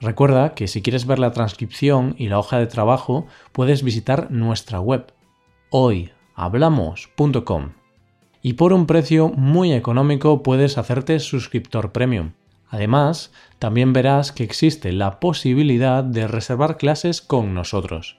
Recuerda que si quieres ver la transcripción y la hoja de trabajo, puedes visitar nuestra web hoyhablamos.com. Y por un precio muy económico puedes hacerte suscriptor premium. Además, también verás que existe la posibilidad de reservar clases con nosotros.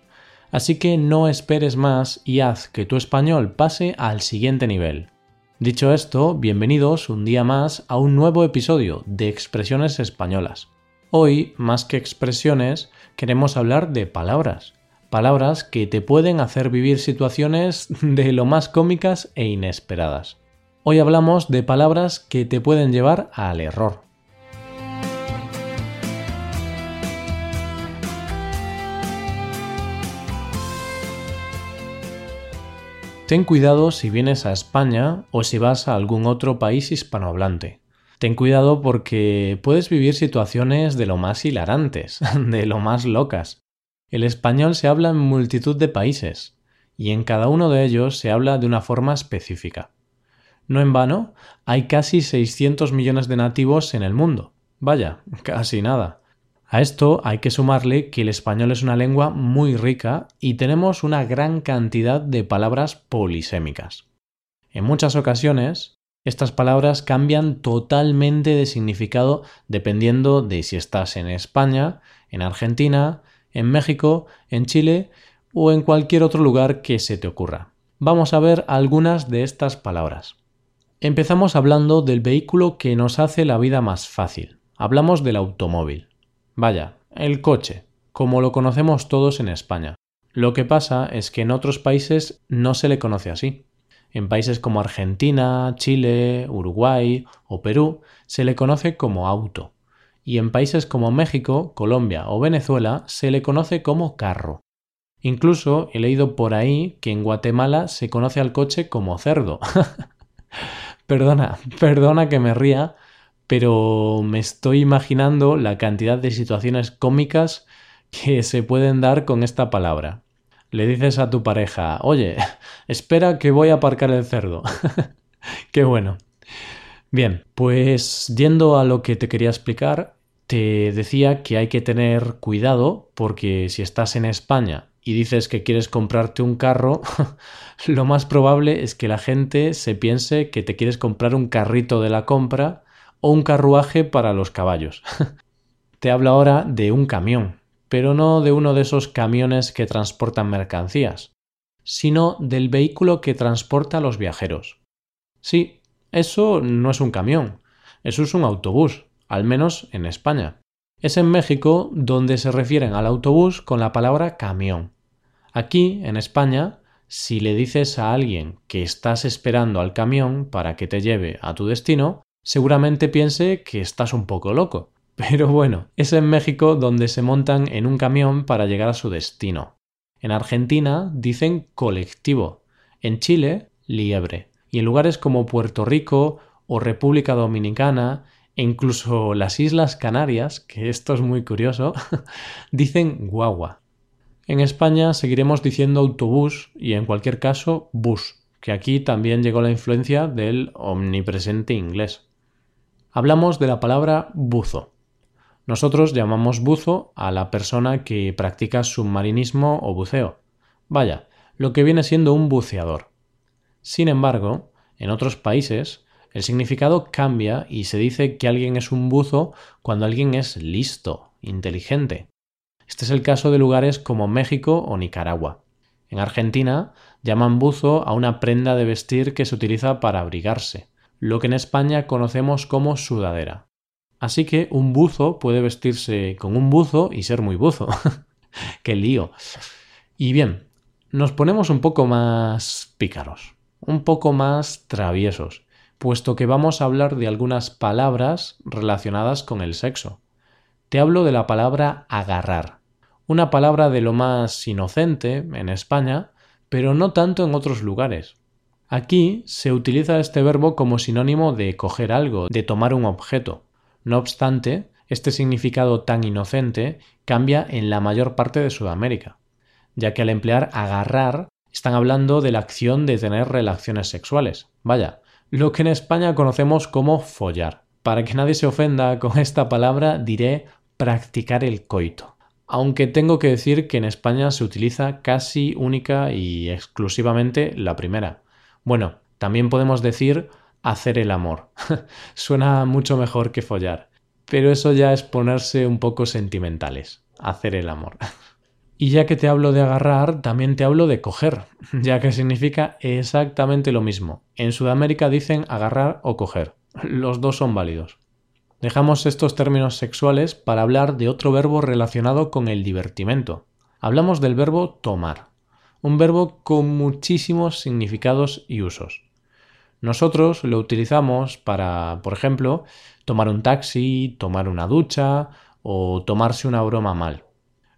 Así que no esperes más y haz que tu español pase al siguiente nivel. Dicho esto, bienvenidos un día más a un nuevo episodio de Expresiones Españolas. Hoy, más que expresiones, queremos hablar de palabras. Palabras que te pueden hacer vivir situaciones de lo más cómicas e inesperadas. Hoy hablamos de palabras que te pueden llevar al error. Ten cuidado si vienes a España o si vas a algún otro país hispanohablante. Ten cuidado porque puedes vivir situaciones de lo más hilarantes, de lo más locas. El español se habla en multitud de países, y en cada uno de ellos se habla de una forma específica. No en vano, hay casi 600 millones de nativos en el mundo. Vaya, casi nada. A esto hay que sumarle que el español es una lengua muy rica y tenemos una gran cantidad de palabras polisémicas. En muchas ocasiones, estas palabras cambian totalmente de significado dependiendo de si estás en España, en Argentina, en México, en Chile o en cualquier otro lugar que se te ocurra. Vamos a ver algunas de estas palabras. Empezamos hablando del vehículo que nos hace la vida más fácil. Hablamos del automóvil. Vaya, el coche, como lo conocemos todos en España. Lo que pasa es que en otros países no se le conoce así. En países como Argentina, Chile, Uruguay o Perú se le conoce como auto. Y en países como México, Colombia o Venezuela se le conoce como carro. Incluso he leído por ahí que en Guatemala se conoce al coche como cerdo. perdona, perdona que me ría, pero me estoy imaginando la cantidad de situaciones cómicas que se pueden dar con esta palabra le dices a tu pareja, oye, espera que voy a aparcar el cerdo. Qué bueno. Bien, pues yendo a lo que te quería explicar, te decía que hay que tener cuidado porque si estás en España y dices que quieres comprarte un carro, lo más probable es que la gente se piense que te quieres comprar un carrito de la compra o un carruaje para los caballos. te hablo ahora de un camión, pero no de uno de esos camiones que transportan mercancías, sino del vehículo que transporta a los viajeros. Sí, eso no es un camión, eso es un autobús, al menos en España. Es en México donde se refieren al autobús con la palabra camión. Aquí, en España, si le dices a alguien que estás esperando al camión para que te lleve a tu destino, seguramente piense que estás un poco loco. Pero bueno, es en México donde se montan en un camión para llegar a su destino. En Argentina dicen colectivo, en Chile liebre, y en lugares como Puerto Rico o República Dominicana e incluso las Islas Canarias, que esto es muy curioso, dicen guagua. En España seguiremos diciendo autobús y en cualquier caso bus, que aquí también llegó la influencia del omnipresente inglés. Hablamos de la palabra buzo. Nosotros llamamos buzo a la persona que practica submarinismo o buceo. Vaya, lo que viene siendo un buceador. Sin embargo, en otros países, el significado cambia y se dice que alguien es un buzo cuando alguien es listo, inteligente. Este es el caso de lugares como México o Nicaragua. En Argentina llaman buzo a una prenda de vestir que se utiliza para abrigarse, lo que en España conocemos como sudadera. Así que un buzo puede vestirse con un buzo y ser muy buzo. ¡Qué lío! Y bien, nos ponemos un poco más pícaros, un poco más traviesos, puesto que vamos a hablar de algunas palabras relacionadas con el sexo. Te hablo de la palabra agarrar, una palabra de lo más inocente en España, pero no tanto en otros lugares. Aquí se utiliza este verbo como sinónimo de coger algo, de tomar un objeto. No obstante, este significado tan inocente cambia en la mayor parte de Sudamérica, ya que al emplear agarrar están hablando de la acción de tener relaciones sexuales. Vaya, lo que en España conocemos como follar. Para que nadie se ofenda con esta palabra diré practicar el coito. Aunque tengo que decir que en España se utiliza casi única y exclusivamente la primera. Bueno, también podemos decir hacer el amor. Suena mucho mejor que follar. Pero eso ya es ponerse un poco sentimentales. Hacer el amor. Y ya que te hablo de agarrar, también te hablo de coger, ya que significa exactamente lo mismo. En Sudamérica dicen agarrar o coger. Los dos son válidos. Dejamos estos términos sexuales para hablar de otro verbo relacionado con el divertimento. Hablamos del verbo tomar un verbo con muchísimos significados y usos. Nosotros lo utilizamos para, por ejemplo, tomar un taxi, tomar una ducha o tomarse una broma mal.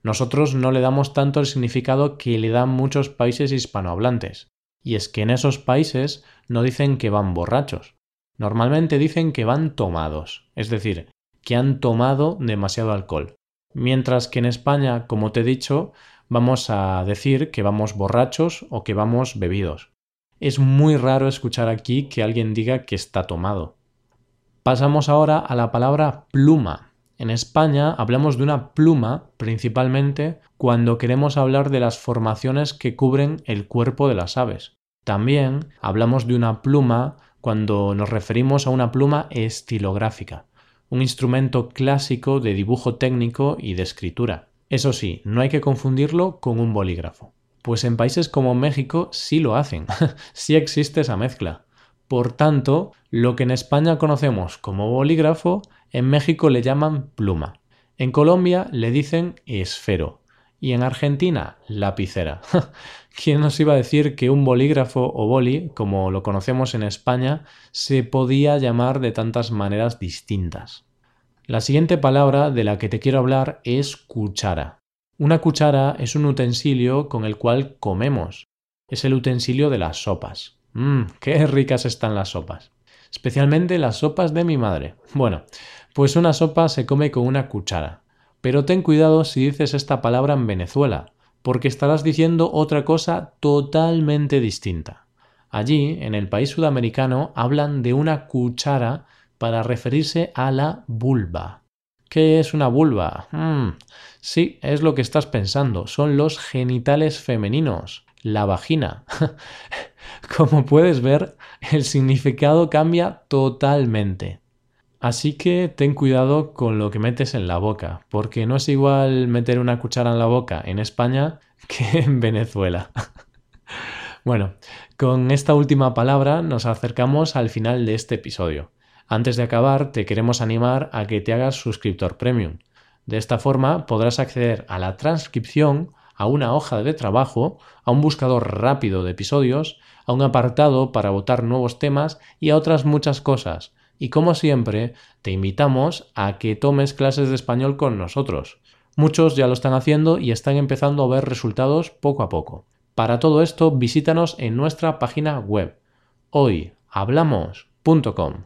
Nosotros no le damos tanto el significado que le dan muchos países hispanohablantes. Y es que en esos países no dicen que van borrachos. Normalmente dicen que van tomados, es decir, que han tomado demasiado alcohol. Mientras que en España, como te he dicho, vamos a decir que vamos borrachos o que vamos bebidos. Es muy raro escuchar aquí que alguien diga que está tomado. Pasamos ahora a la palabra pluma. En España hablamos de una pluma principalmente cuando queremos hablar de las formaciones que cubren el cuerpo de las aves. También hablamos de una pluma cuando nos referimos a una pluma estilográfica, un instrumento clásico de dibujo técnico y de escritura. Eso sí, no hay que confundirlo con un bolígrafo. Pues en países como México sí lo hacen, sí existe esa mezcla. Por tanto, lo que en España conocemos como bolígrafo, en México le llaman pluma. En Colombia le dicen esfero y en Argentina lapicera. ¿Quién nos iba a decir que un bolígrafo o boli, como lo conocemos en España, se podía llamar de tantas maneras distintas? La siguiente palabra de la que te quiero hablar es cuchara. Una cuchara es un utensilio con el cual comemos. Es el utensilio de las sopas. Mmm, qué ricas están las sopas. Especialmente las sopas de mi madre. Bueno, pues una sopa se come con una cuchara. Pero ten cuidado si dices esta palabra en Venezuela, porque estarás diciendo otra cosa totalmente distinta. Allí, en el país sudamericano, hablan de una cuchara para referirse a la vulva. ¿Qué es una vulva? Hmm, sí, es lo que estás pensando, son los genitales femeninos, la vagina. Como puedes ver, el significado cambia totalmente. Así que ten cuidado con lo que metes en la boca, porque no es igual meter una cuchara en la boca en España que en Venezuela. bueno, con esta última palabra nos acercamos al final de este episodio. Antes de acabar, te queremos animar a que te hagas suscriptor premium. De esta forma podrás acceder a la transcripción, a una hoja de trabajo, a un buscador rápido de episodios, a un apartado para votar nuevos temas y a otras muchas cosas. Y como siempre, te invitamos a que tomes clases de español con nosotros. Muchos ya lo están haciendo y están empezando a ver resultados poco a poco. Para todo esto, visítanos en nuestra página web hoyhablamos.com.